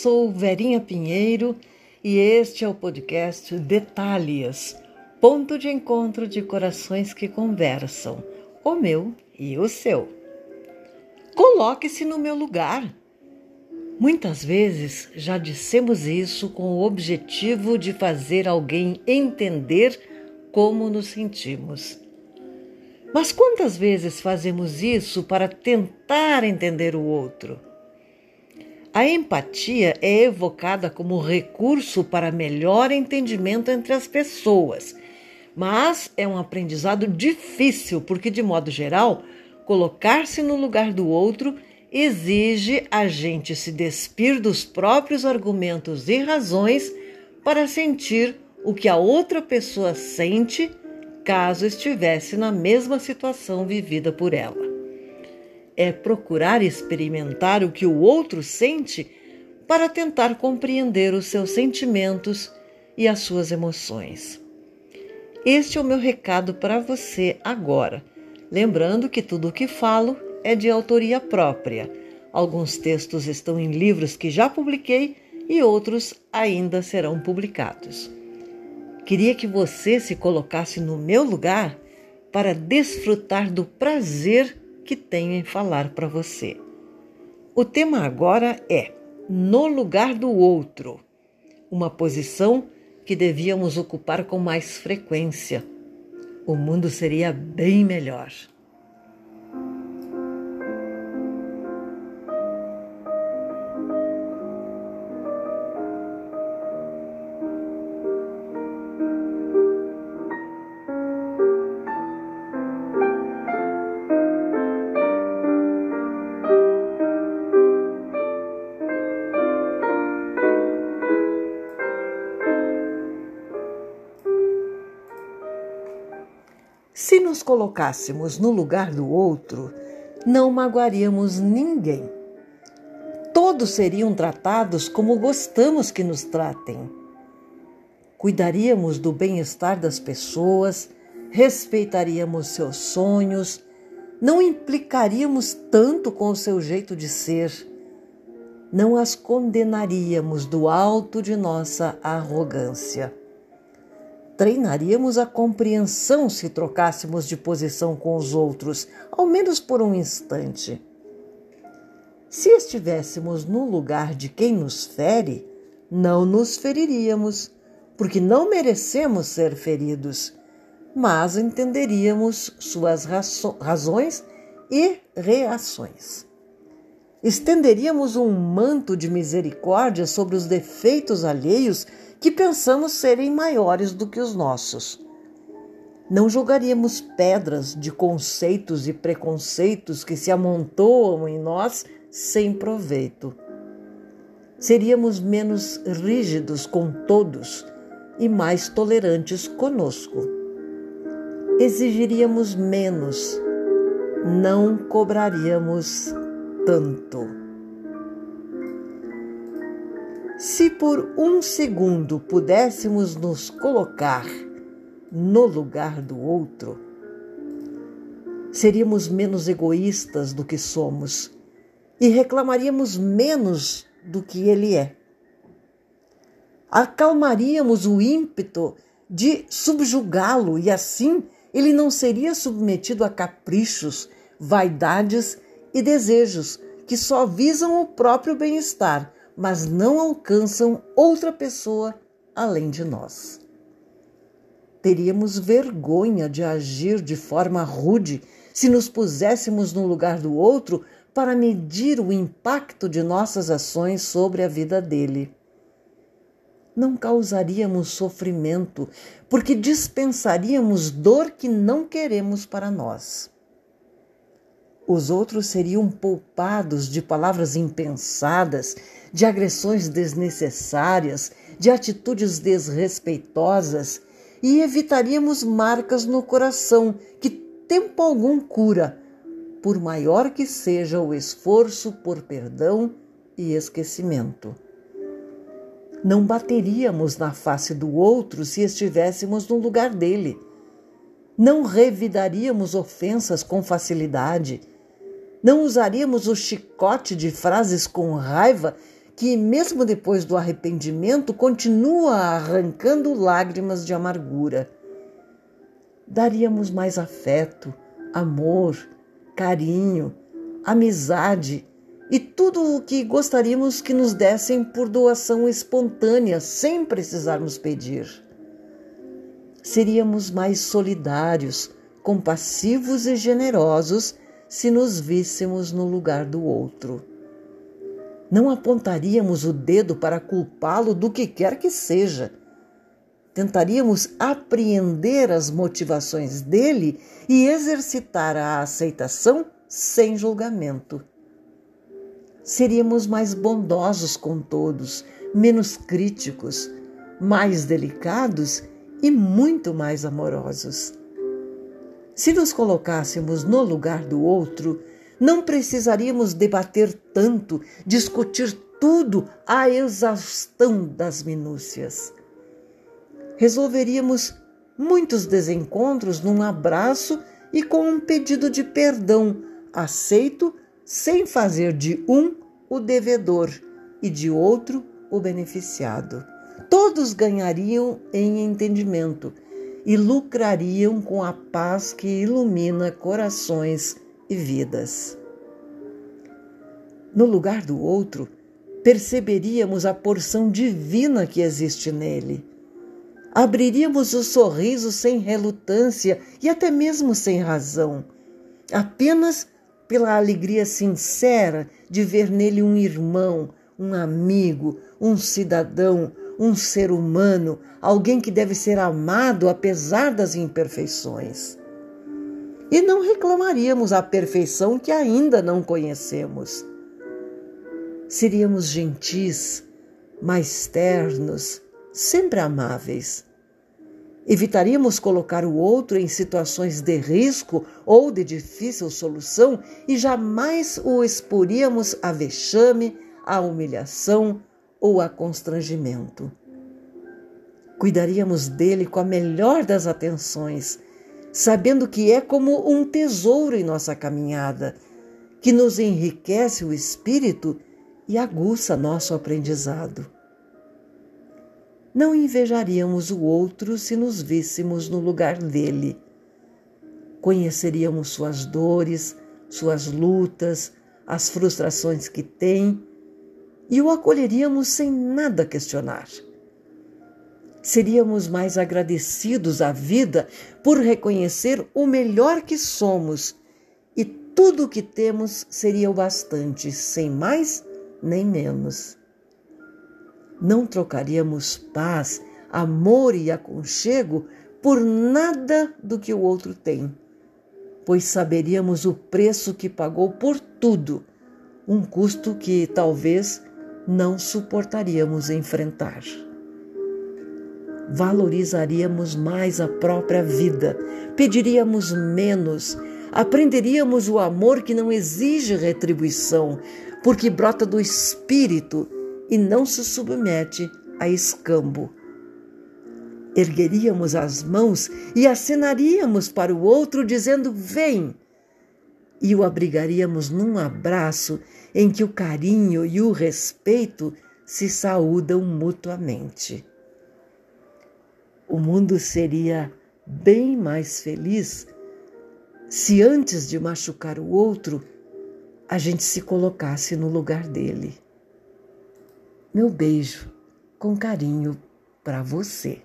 Sou Verinha Pinheiro e este é o podcast Detalhes, ponto de encontro de corações que conversam, o meu e o seu. Coloque-se no meu lugar. Muitas vezes já dissemos isso com o objetivo de fazer alguém entender como nos sentimos. Mas quantas vezes fazemos isso para tentar entender o outro? A empatia é evocada como recurso para melhor entendimento entre as pessoas, mas é um aprendizado difícil porque, de modo geral, colocar-se no lugar do outro exige a gente se despir dos próprios argumentos e razões para sentir o que a outra pessoa sente caso estivesse na mesma situação vivida por ela. É procurar experimentar o que o outro sente para tentar compreender os seus sentimentos e as suas emoções. Este é o meu recado para você agora, lembrando que tudo o que falo é de autoria própria. Alguns textos estão em livros que já publiquei e outros ainda serão publicados. Queria que você se colocasse no meu lugar para desfrutar do prazer que tenho em falar para você. O tema agora é No lugar do outro, uma posição que devíamos ocupar com mais frequência. O mundo seria bem melhor. Colocássemos no lugar do outro, não magoaríamos ninguém. Todos seriam tratados como gostamos que nos tratem. Cuidaríamos do bem-estar das pessoas, respeitaríamos seus sonhos, não implicaríamos tanto com o seu jeito de ser, não as condenaríamos do alto de nossa arrogância treinaríamos a compreensão se trocássemos de posição com os outros, ao menos por um instante. Se estivéssemos no lugar de quem nos fere, não nos feriríamos, porque não merecemos ser feridos, mas entenderíamos suas razões e reações. Estenderíamos um manto de misericórdia sobre os defeitos alheios que pensamos serem maiores do que os nossos. Não jogaríamos pedras de conceitos e preconceitos que se amontoam em nós sem proveito. Seríamos menos rígidos com todos e mais tolerantes conosco. Exigiríamos menos, não cobraríamos tanto. Por um segundo pudéssemos nos colocar no lugar do outro, seríamos menos egoístas do que somos e reclamaríamos menos do que ele é. Acalmaríamos o ímpeto de subjugá-lo e assim ele não seria submetido a caprichos, vaidades e desejos que só visam o próprio bem-estar mas não alcançam outra pessoa além de nós. Teríamos vergonha de agir de forma rude se nos puséssemos no lugar do outro para medir o impacto de nossas ações sobre a vida dele. Não causaríamos sofrimento, porque dispensaríamos dor que não queremos para nós. Os outros seriam poupados de palavras impensadas, de agressões desnecessárias, de atitudes desrespeitosas e evitaríamos marcas no coração que tempo algum cura, por maior que seja o esforço por perdão e esquecimento. Não bateríamos na face do outro se estivéssemos no lugar dele. Não revidaríamos ofensas com facilidade Não usaríamos o chicote de frases com raiva que, mesmo depois do arrependimento, continua arrancando lágrimas de amargura. Daríamos mais afeto, amor, carinho, amizade e tudo o que gostaríamos que nos dessem por doação espontânea, sem precisarmos pedir. Seríamos mais solidários, compassivos e generosos se nos víssemos no lugar do outro. Não apontaríamos o dedo para culpá-lo do que quer que seja. Tentaríamos apreender as motivações dele e exercitar a aceitação sem julgamento seríamos mais bondosos com todos, menos críticos, mais delicados e muito mais amorosos. Se nos colocássemos no lugar do outro, não precisaríamos debater tanto, discutir tudo à exaustão das minúcias. Resolveríamos muitos desencontros num abraço e com um pedido de perdão aceito sem fazer de um o devedor e de outro o beneficiado. Todos ganhariam em entendimento e lucrariam com a paz que ilumina corações e vidas. No lugar do outro, perceberíamos a porção divina que existe nele. Abriríamos o sorriso sem relutância e até mesmo sem razão, apenas pela alegria sincera de ver nele um irmão, um amigo, um cidadão, um ser humano, alguém que deve ser amado apesar das imperfeições. E não reclamaríamos a perfeição que ainda não conhecemos. Seríamos gentis, mais ternos, sempre amáveis Evitaríamos colocar o outro em situações de risco ou de difícil solução e jamais o exporíamos a vexame, a humilhação ou a constrangimento. Cuidaríamos dele com a melhor das atenções, sabendo que é como um tesouro em nossa caminhada, que nos enriquece o espírito e aguça nosso aprendizado não invejaríamos o outro se nos víssemos no lugar dele. Conheceríamos suas dores, suas lutas, as frustrações que tem e o acolheríamos sem nada questionar. Seríamos mais agradecidos à vida por reconhecer o melhor que somos e tudo o que temos seria o bastante, sem mais nem menos. Não trocaríamos paz, amor e aconchego por nada do que o outro tem, pois saberíamos o preço que pagou por tudo, um custo que talvez não suportaríamos enfrentar. Valorizaríamos mais a própria vida, pediríamos menos, aprenderíamos o amor que não exige retribuição, porque brota do espírito e não se submete a escambo. Ergueríamos as mãos e acenaríamos para o outro, dizendo: Vem! E o abrigaríamos num abraço em que o carinho e o respeito se saúdam mutuamente. O mundo seria bem mais feliz se antes de machucar o outro, a gente se colocasse no lugar dele. Meu beijo com carinho para você.